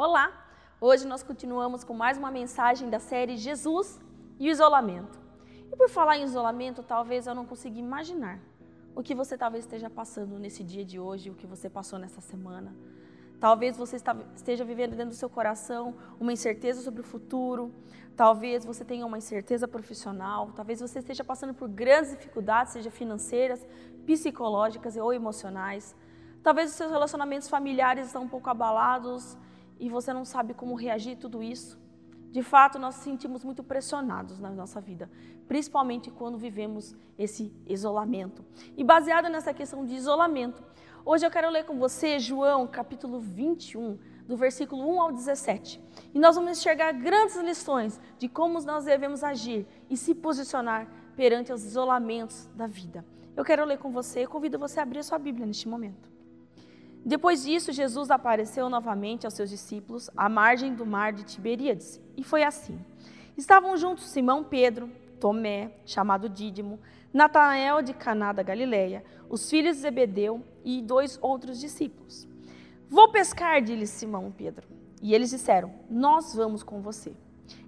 Olá! Hoje nós continuamos com mais uma mensagem da série Jesus e o isolamento. E por falar em isolamento, talvez eu não consiga imaginar o que você talvez esteja passando nesse dia de hoje, o que você passou nessa semana. Talvez você esteja vivendo dentro do seu coração uma incerteza sobre o futuro, talvez você tenha uma incerteza profissional, talvez você esteja passando por grandes dificuldades, seja financeiras, psicológicas ou emocionais. Talvez os seus relacionamentos familiares estão um pouco abalados e você não sabe como reagir a tudo isso. De fato, nós nos sentimos muito pressionados na nossa vida, principalmente quando vivemos esse isolamento. E baseado nessa questão de isolamento, hoje eu quero ler com você João, capítulo 21, do versículo 1 ao 17. E nós vamos enxergar grandes lições de como nós devemos agir e se posicionar perante os isolamentos da vida. Eu quero ler com você e convido você a abrir a sua Bíblia neste momento. Depois disso, Jesus apareceu novamente aos seus discípulos à margem do mar de Tiberíades. E foi assim. Estavam juntos Simão Pedro, Tomé, chamado Dídimo, Natanael de Caná da Galileia, os filhos de Zebedeu e dois outros discípulos. Vou pescar, disse Simão Pedro. E eles disseram: Nós vamos com você.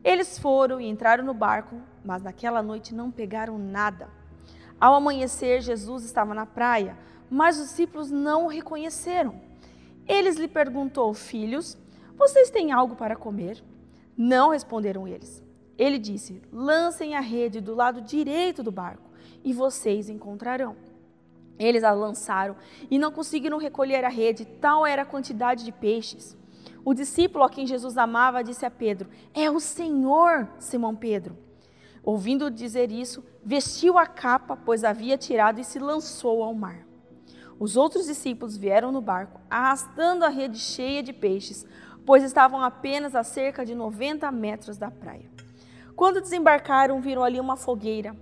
Eles foram e entraram no barco, mas naquela noite não pegaram nada. Ao amanhecer, Jesus estava na praia mas os discípulos não o reconheceram. Eles lhe perguntou, filhos, vocês têm algo para comer? Não responderam eles. Ele disse: lancem a rede do lado direito do barco e vocês encontrarão. Eles a lançaram e não conseguiram recolher a rede, tal era a quantidade de peixes. O discípulo a quem Jesus amava disse a Pedro: É o Senhor, Simão Pedro. Ouvindo dizer isso, vestiu a capa, pois havia tirado, e se lançou ao mar. Os outros discípulos vieram no barco, arrastando a rede cheia de peixes, pois estavam apenas a cerca de 90 metros da praia. Quando desembarcaram, viram ali uma fogueira,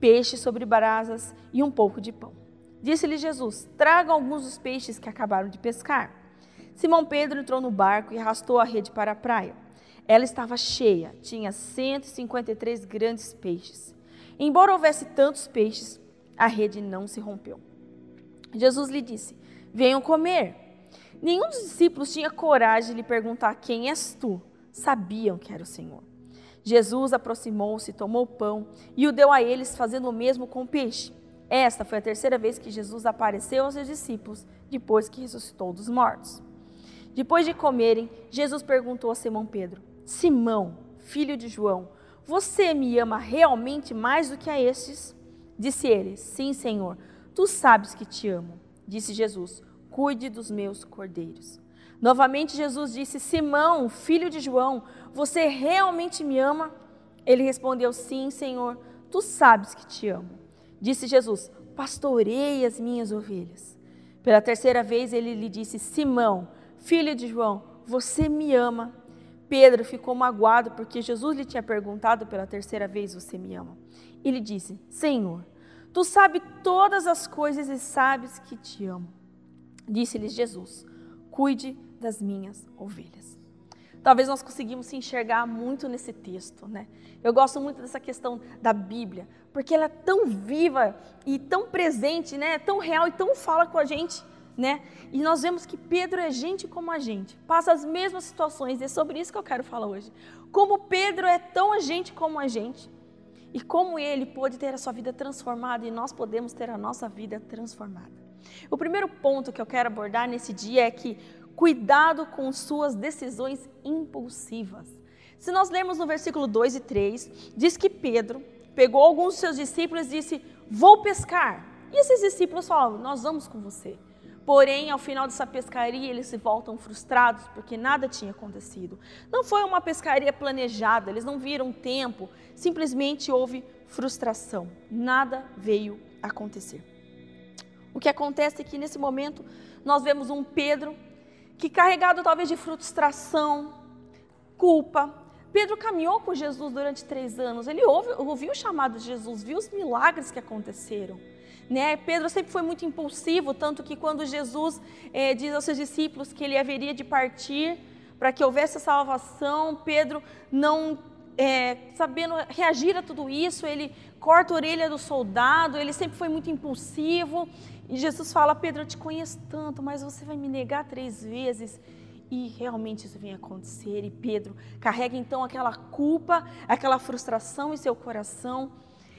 peixes sobre brasas e um pouco de pão. Disse-lhe Jesus: Tragam alguns dos peixes que acabaram de pescar. Simão Pedro entrou no barco e arrastou a rede para a praia. Ela estava cheia, tinha 153 grandes peixes. Embora houvesse tantos peixes, a rede não se rompeu. Jesus lhe disse: Venham comer. Nenhum dos discípulos tinha coragem de lhe perguntar: Quem és tu? Sabiam que era o Senhor. Jesus aproximou-se, tomou o pão e o deu a eles, fazendo o mesmo com o peixe. Esta foi a terceira vez que Jesus apareceu aos seus discípulos depois que ressuscitou dos mortos. Depois de comerem, Jesus perguntou a Simão Pedro: Simão, filho de João, você me ama realmente mais do que a estes? Disse ele: Sim, Senhor Tu sabes que te amo, disse Jesus. Cuide dos meus cordeiros. Novamente Jesus disse: Simão, filho de João, você realmente me ama? Ele respondeu: Sim, Senhor, tu sabes que te amo. Disse Jesus: Pastorei as minhas ovelhas. Pela terceira vez ele lhe disse: Simão, filho de João, você me ama? Pedro ficou magoado porque Jesus lhe tinha perguntado pela terceira vez: Você me ama? Ele disse: Senhor, Tu sabes todas as coisas e sabes que te amo. Disse-lhes Jesus: Cuide das minhas ovelhas. Talvez nós conseguimos se enxergar muito nesse texto, né? Eu gosto muito dessa questão da Bíblia, porque ela é tão viva e tão presente, né? Tão real e tão fala com a gente, né? E nós vemos que Pedro é gente como a gente, passa as mesmas situações, e é sobre isso que eu quero falar hoje. Como Pedro é tão gente como a gente, e como ele pôde ter a sua vida transformada e nós podemos ter a nossa vida transformada. O primeiro ponto que eu quero abordar nesse dia é que cuidado com suas decisões impulsivas. Se nós lermos no versículo 2 e 3, diz que Pedro pegou alguns dos seus discípulos e disse: Vou pescar. E esses discípulos falaram: Nós vamos com você. Porém, ao final dessa pescaria, eles se voltam frustrados porque nada tinha acontecido. Não foi uma pescaria planejada, eles não viram tempo, simplesmente houve frustração. Nada veio acontecer. O que acontece é que nesse momento nós vemos um Pedro que, carregado talvez de frustração, culpa, Pedro caminhou com Jesus durante três anos, ele ouve, ouviu o chamado de Jesus, viu os milagres que aconteceram. Né? Pedro sempre foi muito impulsivo, tanto que quando Jesus é, diz aos seus discípulos que ele haveria de partir para que houvesse salvação, Pedro não é, sabendo reagir a tudo isso, ele corta a orelha do soldado, ele sempre foi muito impulsivo. E Jesus fala: Pedro, eu te conheço tanto, mas você vai me negar três vezes. E realmente isso vem acontecer. E Pedro carrega então aquela culpa, aquela frustração em seu coração.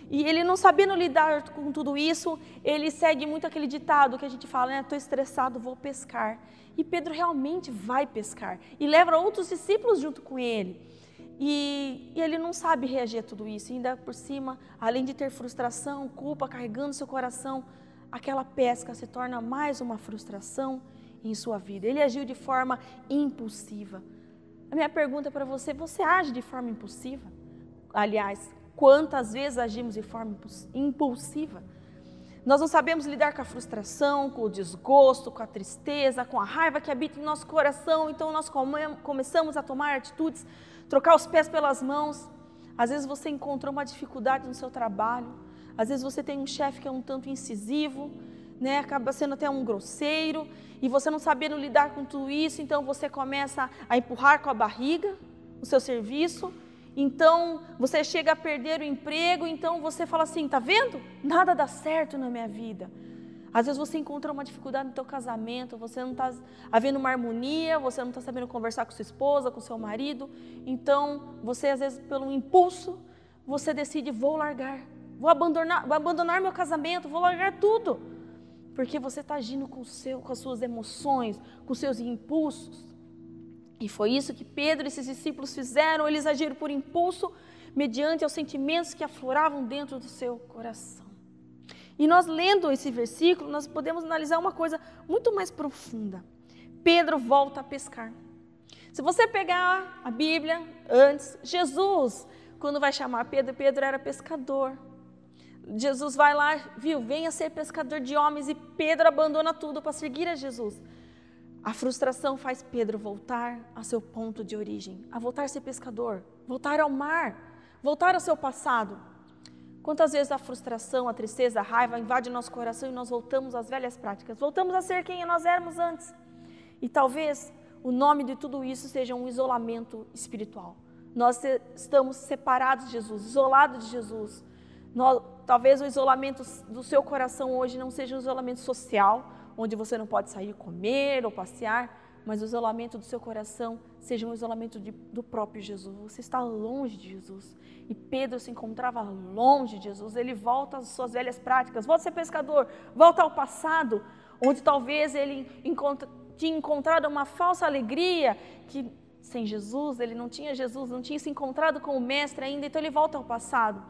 E ele não sabendo lidar com tudo isso, ele segue muito aquele ditado que a gente fala, né? Estou estressado, vou pescar. E Pedro realmente vai pescar e leva outros discípulos junto com ele. E, e, ele não sabe reagir a tudo isso. E ainda por cima, além de ter frustração, culpa carregando seu coração, aquela pesca se torna mais uma frustração em sua vida. Ele agiu de forma impulsiva. A minha pergunta para você: você age de forma impulsiva? Aliás, quantas vezes agimos de forma impulsiva? Nós não sabemos lidar com a frustração, com o desgosto, com a tristeza, com a raiva que habita em nosso coração, então nós come começamos a tomar atitudes, trocar os pés pelas mãos. Às vezes você encontrou uma dificuldade no seu trabalho, às vezes você tem um chefe que é um tanto incisivo, né, acaba sendo até um grosseiro, e você não sabendo lidar com tudo isso, então você começa a empurrar com a barriga o seu serviço, então você chega a perder o emprego, então você fala assim, tá vendo? Nada dá certo na minha vida. Às vezes você encontra uma dificuldade no teu casamento, você não está havendo uma harmonia, você não está sabendo conversar com sua esposa, com seu marido. Então, você às vezes pelo impulso, você decide, vou largar, vou abandonar, vou abandonar meu casamento, vou largar tudo. Porque você está agindo com, seu, com as suas emoções, com seus impulsos. E foi isso que Pedro e esses discípulos fizeram, eles agiram por impulso, mediante aos sentimentos que afloravam dentro do seu coração. E nós lendo esse versículo, nós podemos analisar uma coisa muito mais profunda. Pedro volta a pescar. Se você pegar a Bíblia antes, Jesus, quando vai chamar Pedro, Pedro era pescador. Jesus vai lá, viu, venha ser pescador de homens, e Pedro abandona tudo para seguir a Jesus. A frustração faz Pedro voltar ao seu ponto de origem, a voltar a ser pescador, voltar ao mar, voltar ao seu passado. Quantas vezes a frustração, a tristeza, a raiva invade nosso coração e nós voltamos às velhas práticas, voltamos a ser quem nós éramos antes. E talvez o nome de tudo isso seja um isolamento espiritual. Nós estamos separados de Jesus, isolados de Jesus. Nós, talvez o isolamento do seu coração hoje não seja um isolamento social, onde você não pode sair comer ou passear, mas o isolamento do seu coração seja um isolamento de, do próprio Jesus. Você está longe de Jesus. E Pedro se encontrava longe de Jesus. Ele volta às suas velhas práticas, volta a ser pescador, volta ao passado, onde talvez ele encontra, tinha encontrado uma falsa alegria que sem Jesus, ele não tinha Jesus, não tinha se encontrado com o Mestre ainda, então ele volta ao passado.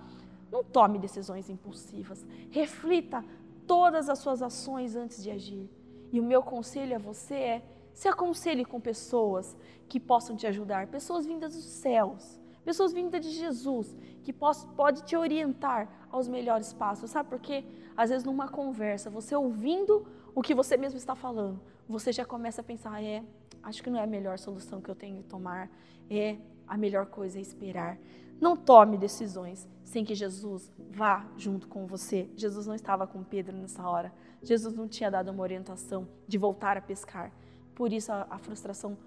Não tome decisões impulsivas. Reflita todas as suas ações antes de agir. E o meu conselho a você é: se aconselhe com pessoas que possam te ajudar, pessoas vindas dos céus, pessoas vindas de Jesus, que possam, pode te orientar aos melhores passos. Sabe por quê? Às vezes numa conversa, você ouvindo o que você mesmo está falando, você já começa a pensar, é, acho que não é a melhor solução que eu tenho que tomar, é a melhor coisa é esperar. Não tome decisões sem que Jesus vá junto com você. Jesus não estava com Pedro nessa hora. Jesus não tinha dado uma orientação de voltar a pescar. Por isso a, a frustração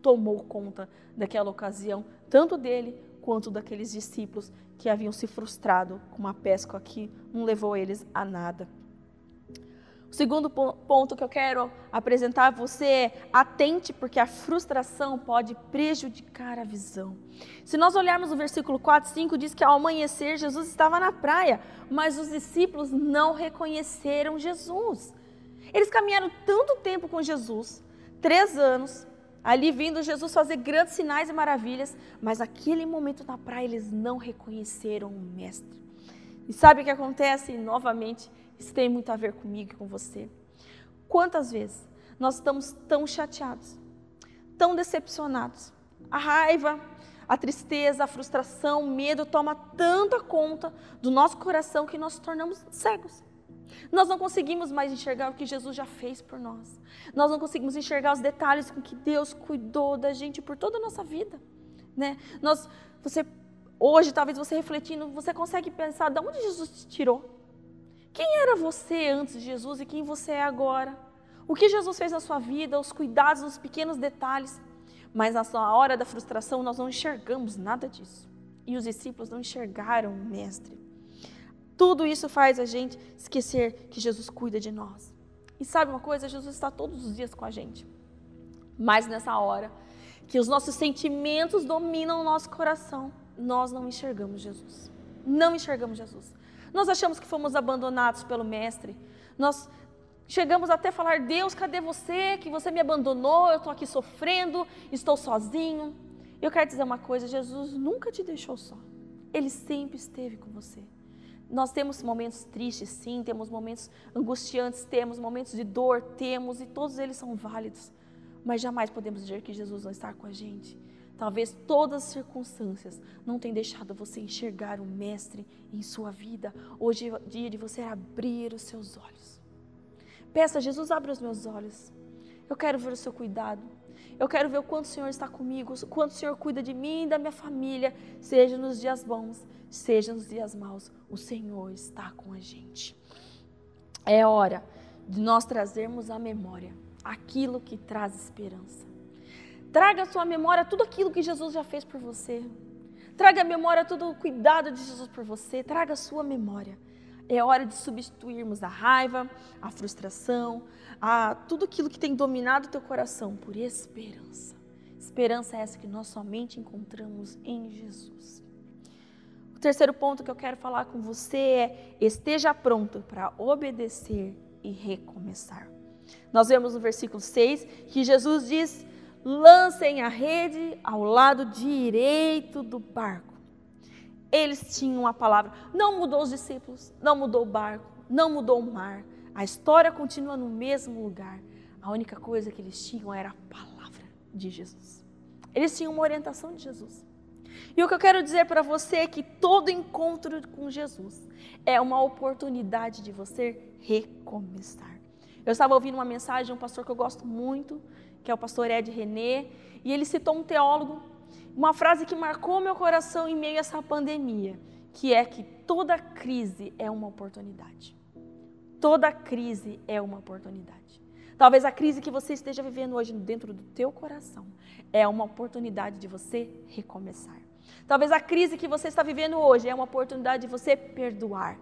tomou conta daquela ocasião, tanto dele quanto daqueles discípulos que haviam se frustrado com uma pesca que não levou eles a nada. Segundo ponto que eu quero apresentar a você é atente, porque a frustração pode prejudicar a visão. Se nós olharmos o versículo 4, 5, diz que ao amanhecer Jesus estava na praia, mas os discípulos não reconheceram Jesus. Eles caminharam tanto tempo com Jesus, três anos, ali vindo Jesus fazer grandes sinais e maravilhas, mas naquele momento na praia eles não reconheceram o Mestre. E sabe o que acontece? Novamente, isso tem muito a ver comigo e com você. Quantas vezes nós estamos tão chateados, tão decepcionados, a raiva, a tristeza, a frustração, o medo toma tanta conta do nosso coração que nós nos tornamos cegos. Nós não conseguimos mais enxergar o que Jesus já fez por nós. Nós não conseguimos enxergar os detalhes com que Deus cuidou da gente por toda a nossa vida, né? Nós, você hoje, talvez você refletindo, você consegue pensar de onde Jesus te tirou? Quem era você antes de Jesus e quem você é agora? O que Jesus fez na sua vida, os cuidados, os pequenos detalhes. Mas na hora da frustração nós não enxergamos nada disso. E os discípulos não enxergaram o Mestre. Tudo isso faz a gente esquecer que Jesus cuida de nós. E sabe uma coisa? Jesus está todos os dias com a gente. Mas nessa hora que os nossos sentimentos dominam o nosso coração, nós não enxergamos Jesus. Não enxergamos Jesus. Nós achamos que fomos abandonados pelo Mestre. Nós chegamos até a falar: Deus, cadê você? Que você me abandonou, eu estou aqui sofrendo, estou sozinho. Eu quero dizer uma coisa: Jesus nunca te deixou só. Ele sempre esteve com você. Nós temos momentos tristes, sim, temos momentos angustiantes, temos momentos de dor, temos, e todos eles são válidos. Mas jamais podemos dizer que Jesus não está com a gente. Talvez todas as circunstâncias não tenham deixado você enxergar o Mestre em sua vida. Hoje é dia de você abrir os seus olhos. Peça, Jesus, abre os meus olhos. Eu quero ver o seu cuidado. Eu quero ver o quanto o Senhor está comigo, o quanto o Senhor cuida de mim e da minha família, seja nos dias bons, seja nos dias maus. O Senhor está com a gente. É hora de nós trazermos à memória aquilo que traz esperança. Traga à sua memória tudo aquilo que Jesus já fez por você. Traga à memória todo o cuidado de Jesus por você. Traga à sua memória. É hora de substituirmos a raiva, a frustração, a tudo aquilo que tem dominado o teu coração por esperança. Esperança é essa que nós somente encontramos em Jesus. O terceiro ponto que eu quero falar com você é: esteja pronto para obedecer e recomeçar. Nós vemos no versículo 6 que Jesus diz: lancem a rede ao lado direito do barco. Eles tinham a palavra, não mudou os discípulos, não mudou o barco, não mudou o mar. A história continua no mesmo lugar. A única coisa que eles tinham era a palavra de Jesus. Eles tinham uma orientação de Jesus. E o que eu quero dizer para você é que todo encontro com Jesus é uma oportunidade de você recomeçar. Eu estava ouvindo uma mensagem de um pastor que eu gosto muito, que é o pastor Ed René, e ele citou um teólogo, uma frase que marcou meu coração em meio a essa pandemia, que é que toda crise é uma oportunidade. Toda crise é uma oportunidade. Talvez a crise que você esteja vivendo hoje dentro do teu coração é uma oportunidade de você recomeçar. Talvez a crise que você está vivendo hoje é uma oportunidade de você perdoar.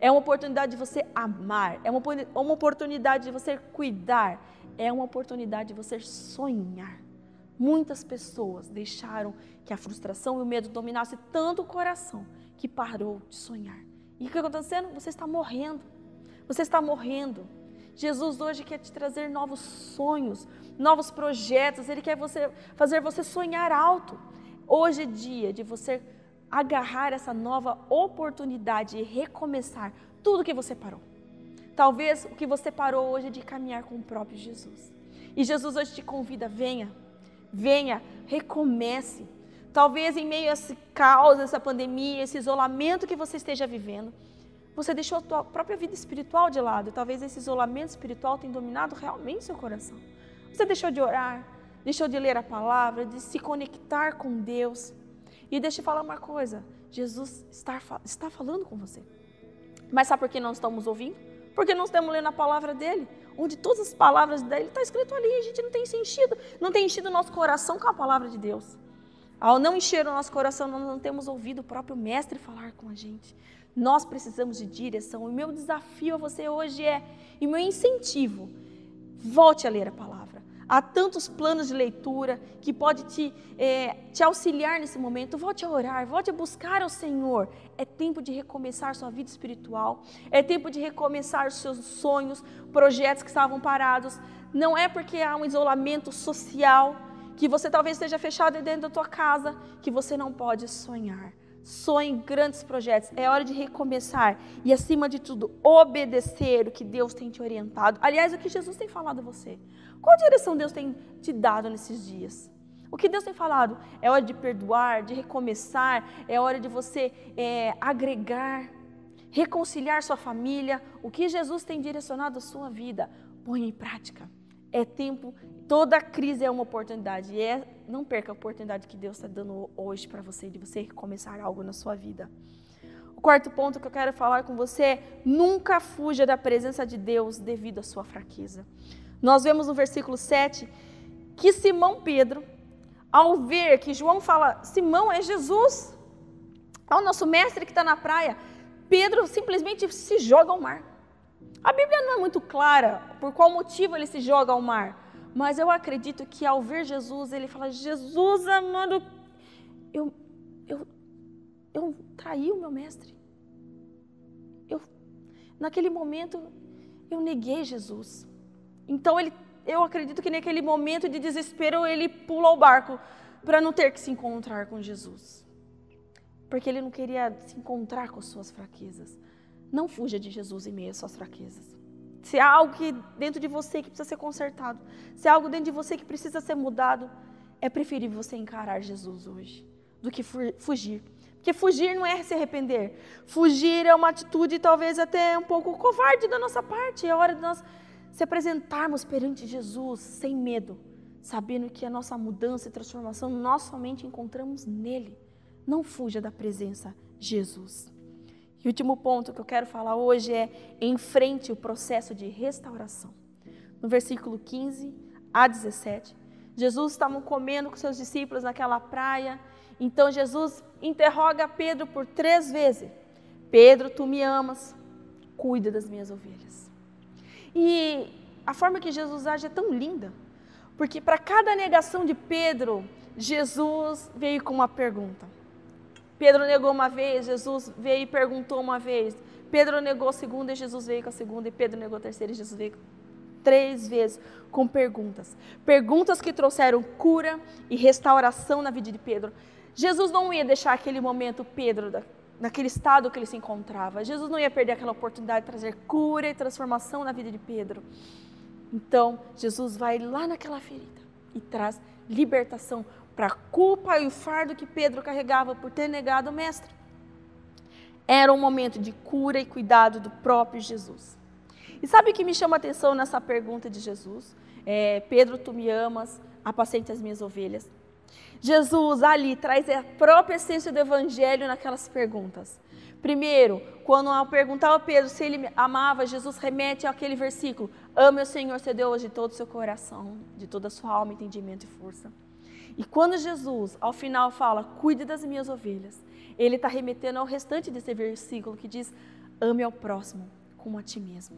É uma oportunidade de você amar, é uma, uma oportunidade de você cuidar, é uma oportunidade de você sonhar. Muitas pessoas deixaram que a frustração e o medo dominasse tanto o coração que parou de sonhar. E o que está acontecendo? Você está morrendo. Você está morrendo. Jesus hoje quer te trazer novos sonhos, novos projetos. Ele quer você, fazer você sonhar alto. Hoje é dia de você agarrar essa nova oportunidade e recomeçar tudo que você parou. Talvez o que você parou hoje é de caminhar com o próprio Jesus. E Jesus hoje te convida, venha, venha, recomece. Talvez em meio a esse caos, essa pandemia, esse isolamento que você esteja vivendo, você deixou a sua própria vida espiritual de lado. Talvez esse isolamento espiritual tenha dominado realmente seu coração. Você deixou de orar, deixou de ler a palavra, de se conectar com Deus. E deixa eu falar uma coisa: Jesus está, está falando com você. Mas sabe por que não estamos ouvindo? Porque não estamos lendo a palavra dele, onde todas as palavras dele estão tá escrito ali, a gente não tem sentido, não tem enchido o nosso coração com a palavra de Deus. Ao não encher o nosso coração, nós não temos ouvido o próprio Mestre falar com a gente. Nós precisamos de direção. E meu desafio a você hoje é, e meu incentivo, volte a ler a palavra. Há tantos planos de leitura que pode te, é, te auxiliar nesse momento. Volte a orar, volte a buscar o Senhor. É tempo de recomeçar sua vida espiritual. É tempo de recomeçar os seus sonhos, projetos que estavam parados. Não é porque há um isolamento social que você talvez esteja fechado dentro da tua casa que você não pode sonhar. Sonhe grandes projetos. É hora de recomeçar e, acima de tudo, obedecer o que Deus tem te orientado. Aliás, o que Jesus tem falado a você. Qual direção Deus tem te dado nesses dias? O que Deus tem falado? É hora de perdoar, de recomeçar, é hora de você é, agregar, reconciliar sua família. O que Jesus tem direcionado a sua vida? Põe em prática. É tempo, toda crise é uma oportunidade. E é, não perca a oportunidade que Deus está dando hoje para você, de você recomeçar algo na sua vida. O quarto ponto que eu quero falar com você é: nunca fuja da presença de Deus devido à sua fraqueza. Nós vemos no versículo 7 que Simão Pedro, ao ver que João fala, Simão é Jesus, é o nosso mestre que está na praia, Pedro simplesmente se joga ao mar. A Bíblia não é muito clara por qual motivo ele se joga ao mar, Mas eu acredito que ao ver Jesus, ele fala: Jesus amado, eu, eu, eu traí o meu mestre. Eu, naquele momento, eu neguei Jesus. Então ele, eu acredito que naquele momento de desespero ele pula o barco para não ter que se encontrar com Jesus. Porque ele não queria se encontrar com as suas fraquezas. Não fuja de Jesus em meio às suas fraquezas. Se há algo que dentro de você que precisa ser consertado, se há algo dentro de você que precisa ser mudado, é preferível você encarar Jesus hoje do que fugir. Porque fugir não é se arrepender. Fugir é uma atitude talvez até um pouco covarde da nossa parte. É hora de nós se apresentarmos perante Jesus sem medo, sabendo que a nossa mudança e transformação nós somente encontramos nele. Não fuja da presença Jesus. E o último ponto que eu quero falar hoje é enfrente o processo de restauração. No versículo 15 a 17, Jesus estava comendo com seus discípulos naquela praia. Então Jesus interroga Pedro por três vezes: Pedro, tu me amas, cuida das minhas ovelhas. E a forma que Jesus age é tão linda, porque para cada negação de Pedro, Jesus veio com uma pergunta. Pedro negou uma vez, Jesus veio e perguntou uma vez. Pedro negou a segunda e Jesus veio com a segunda. E Pedro negou a terceira e Jesus veio três vezes com perguntas. Perguntas que trouxeram cura e restauração na vida de Pedro. Jesus não ia deixar aquele momento Pedro naquele estado que ele se encontrava. Jesus não ia perder aquela oportunidade de trazer cura e transformação na vida de Pedro. Então, Jesus vai lá naquela ferida e traz libertação para a culpa e o fardo que Pedro carregava por ter negado o Mestre. Era um momento de cura e cuidado do próprio Jesus. E sabe o que me chama a atenção nessa pergunta de Jesus? É, Pedro, tu me amas, apacente as minhas ovelhas. Jesus ali traz a própria essência do evangelho naquelas perguntas. Primeiro, quando ao perguntar ao Pedro se ele amava, Jesus remete àquele versículo: Ame o Senhor, seu Deus, de todo o seu coração, de toda a sua alma, entendimento e força. E quando Jesus, ao final, fala: Cuide das minhas ovelhas, ele está remetendo ao restante desse versículo que diz: Ame ao próximo como a ti mesmo.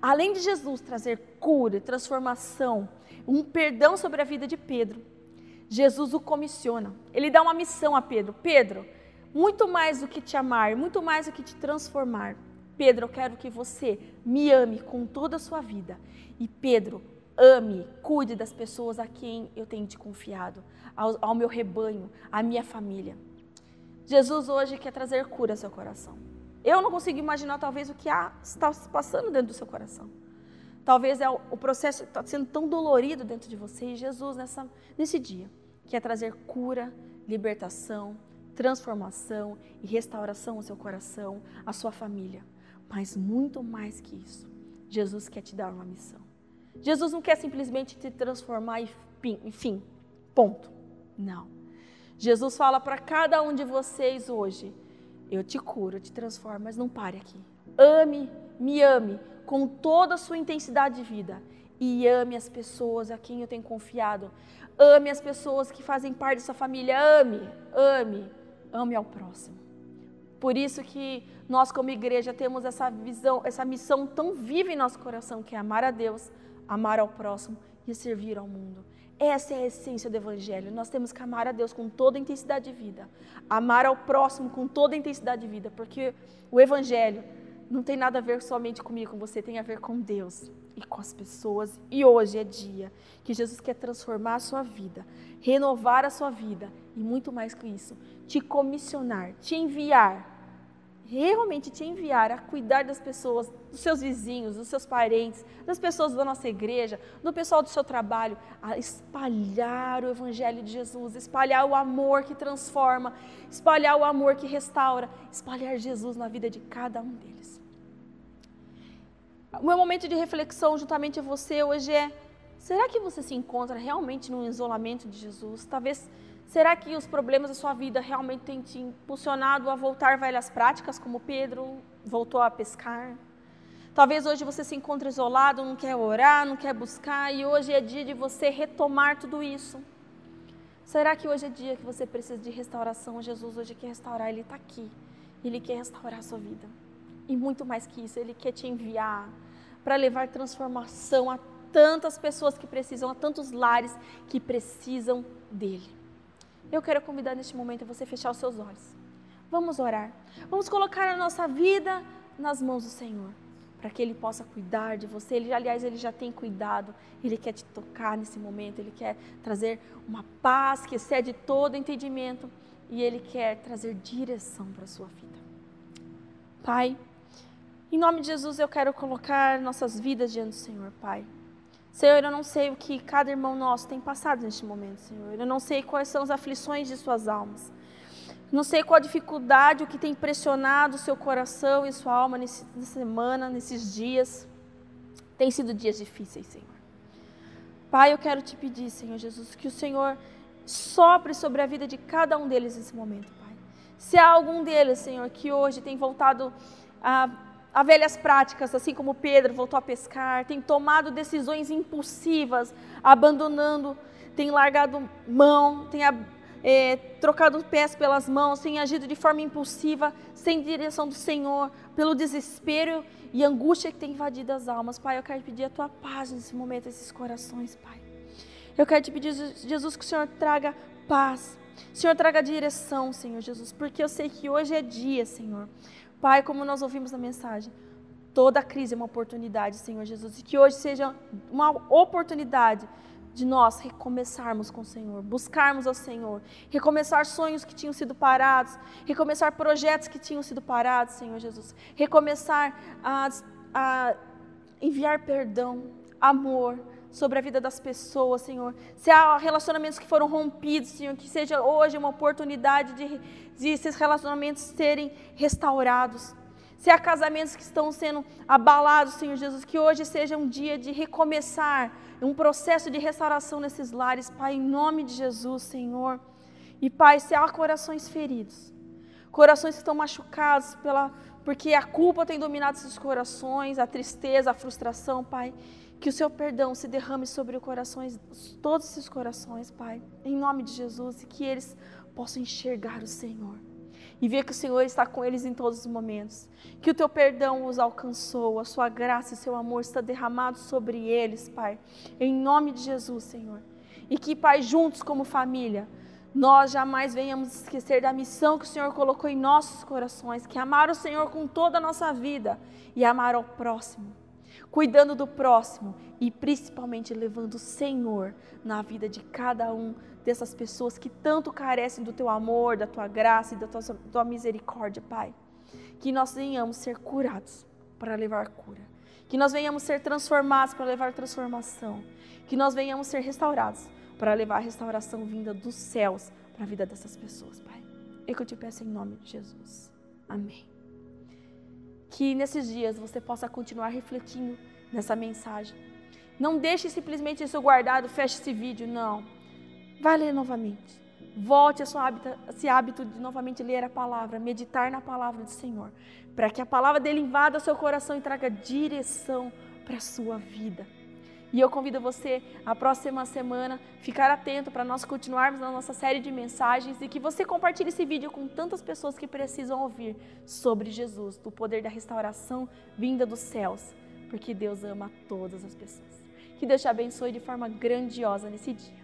Além de Jesus trazer cura, transformação, um perdão sobre a vida de Pedro, Jesus o comissiona. Ele dá uma missão a Pedro. Pedro, muito mais do que te amar, muito mais do que te transformar. Pedro, eu quero que você me ame com toda a sua vida. E Pedro, ame, cuide das pessoas a quem eu tenho te confiado, ao, ao meu rebanho, à minha família. Jesus hoje quer trazer cura ao seu coração. Eu não consigo imaginar talvez o que há, está se passando dentro do seu coração. Talvez é o, o processo está sendo tão dolorido dentro de você e Jesus nessa, nesse dia quer trazer cura, libertação, transformação e restauração ao seu coração, à sua família. Mas muito mais que isso, Jesus quer te dar uma missão. Jesus não quer simplesmente te transformar e enfim, ponto. Não. Jesus fala para cada um de vocês hoje: eu te curo, eu te transformo, mas não pare aqui. Ame, me ame com toda a sua intensidade de vida e ame as pessoas a quem eu tenho confiado. Ame as pessoas que fazem parte da sua família. Ame, ame, ame ao próximo. Por isso que nós como igreja temos essa visão, essa missão tão viva em nosso coração, que é amar a Deus, amar ao próximo e servir ao mundo. Essa é a essência do Evangelho. Nós temos que amar a Deus com toda a intensidade de vida, amar ao próximo com toda a intensidade de vida, porque o Evangelho não tem nada a ver somente comigo, com você, tem a ver com Deus e com as pessoas. E hoje é dia que Jesus quer transformar a sua vida, renovar a sua vida e muito mais que isso, te comissionar, te enviar, realmente te enviar a cuidar das pessoas, dos seus vizinhos, dos seus parentes, das pessoas da nossa igreja, do pessoal do seu trabalho, a espalhar o evangelho de Jesus, espalhar o amor que transforma, espalhar o amor que restaura, espalhar Jesus na vida de cada um deles. O meu momento de reflexão juntamente a você hoje é: será que você se encontra realmente no isolamento de Jesus? Talvez, será que os problemas da sua vida realmente têm te impulsionado a voltar velhas práticas, como Pedro voltou a pescar? Talvez hoje você se encontre isolado, não quer orar, não quer buscar, e hoje é dia de você retomar tudo isso. Será que hoje é dia que você precisa de restauração? Jesus hoje quer restaurar, Ele está aqui. Ele quer restaurar a sua vida. E muito mais que isso, Ele quer te enviar para levar transformação a tantas pessoas que precisam, a tantos lares que precisam dele. Eu quero convidar neste momento você fechar os seus olhos. Vamos orar. Vamos colocar a nossa vida nas mãos do Senhor, para que Ele possa cuidar de você. Ele, aliás, Ele já tem cuidado. Ele quer te tocar nesse momento. Ele quer trazer uma paz que excede todo entendimento. E Ele quer trazer direção para a sua vida. Pai, em nome de Jesus, eu quero colocar nossas vidas diante do Senhor, Pai. Senhor, eu não sei o que cada irmão nosso tem passado neste momento, Senhor. Eu não sei quais são as aflições de suas almas. Não sei qual a dificuldade, o que tem pressionado o seu coração e sua alma nessa semana, nesses dias. Tem sido dias difíceis, Senhor. Pai, eu quero te pedir, Senhor Jesus, que o Senhor sopre sobre a vida de cada um deles nesse momento, Pai. Se há algum deles, Senhor, que hoje tem voltado a, a velhas práticas, assim como Pedro voltou a pescar, tem tomado decisões impulsivas, abandonando, tem largado mão, tem é, trocado pés pelas mãos, tem agido de forma impulsiva, sem direção do Senhor, pelo desespero e angústia que tem invadido as almas. Pai, eu quero pedir a tua paz nesse momento, esses corações, Pai. Eu quero te pedir, Jesus, que o Senhor traga paz. Senhor traga direção, Senhor Jesus, porque eu sei que hoje é dia, Senhor. Pai, como nós ouvimos na mensagem, toda crise é uma oportunidade, Senhor Jesus, e que hoje seja uma oportunidade de nós recomeçarmos com o Senhor, buscarmos ao Senhor, recomeçar sonhos que tinham sido parados, recomeçar projetos que tinham sido parados, Senhor Jesus, recomeçar a, a enviar perdão, amor sobre a vida das pessoas, Senhor. Se há relacionamentos que foram rompidos, Senhor, que seja hoje uma oportunidade de, de esses relacionamentos serem restaurados se há casamentos que estão sendo abalados, Senhor Jesus, que hoje seja um dia de recomeçar, um processo de restauração nesses lares, Pai, em nome de Jesus, Senhor. E Pai, se há corações feridos, corações que estão machucados pela, porque a culpa tem dominado esses corações, a tristeza, a frustração, Pai, que o seu perdão se derrame sobre os corações, todos esses corações, Pai, em nome de Jesus, e que eles possam enxergar o Senhor e ver que o Senhor está com eles em todos os momentos. Que o teu perdão os alcançou, a sua graça e seu amor está derramado sobre eles, Pai. Em nome de Jesus, Senhor. E que, Pai, juntos como família, nós jamais venhamos esquecer da missão que o Senhor colocou em nossos corações, que é amar o Senhor com toda a nossa vida e amar ao próximo, cuidando do próximo e principalmente levando o Senhor na vida de cada um dessas pessoas que tanto carecem do teu amor, da tua graça e da tua, tua misericórdia, Pai. Que nós venhamos ser curados para levar cura. Que nós venhamos ser transformados para levar transformação. Que nós venhamos ser restaurados para levar a restauração vinda dos céus para a vida dessas pessoas, Pai. É que eu te peço em nome de Jesus. Amém. Que nesses dias você possa continuar refletindo nessa mensagem. Não deixe simplesmente isso guardado, feche esse vídeo, não Vai ler novamente. Volte a sua hábito, esse hábito de novamente ler a palavra, meditar na palavra do Senhor, para que a palavra dele invada o seu coração e traga direção para a sua vida. E eu convido você, a próxima semana, ficar atento para nós continuarmos na nossa série de mensagens e que você compartilhe esse vídeo com tantas pessoas que precisam ouvir sobre Jesus, do poder da restauração vinda dos céus, porque Deus ama todas as pessoas. Que Deus te abençoe de forma grandiosa nesse dia.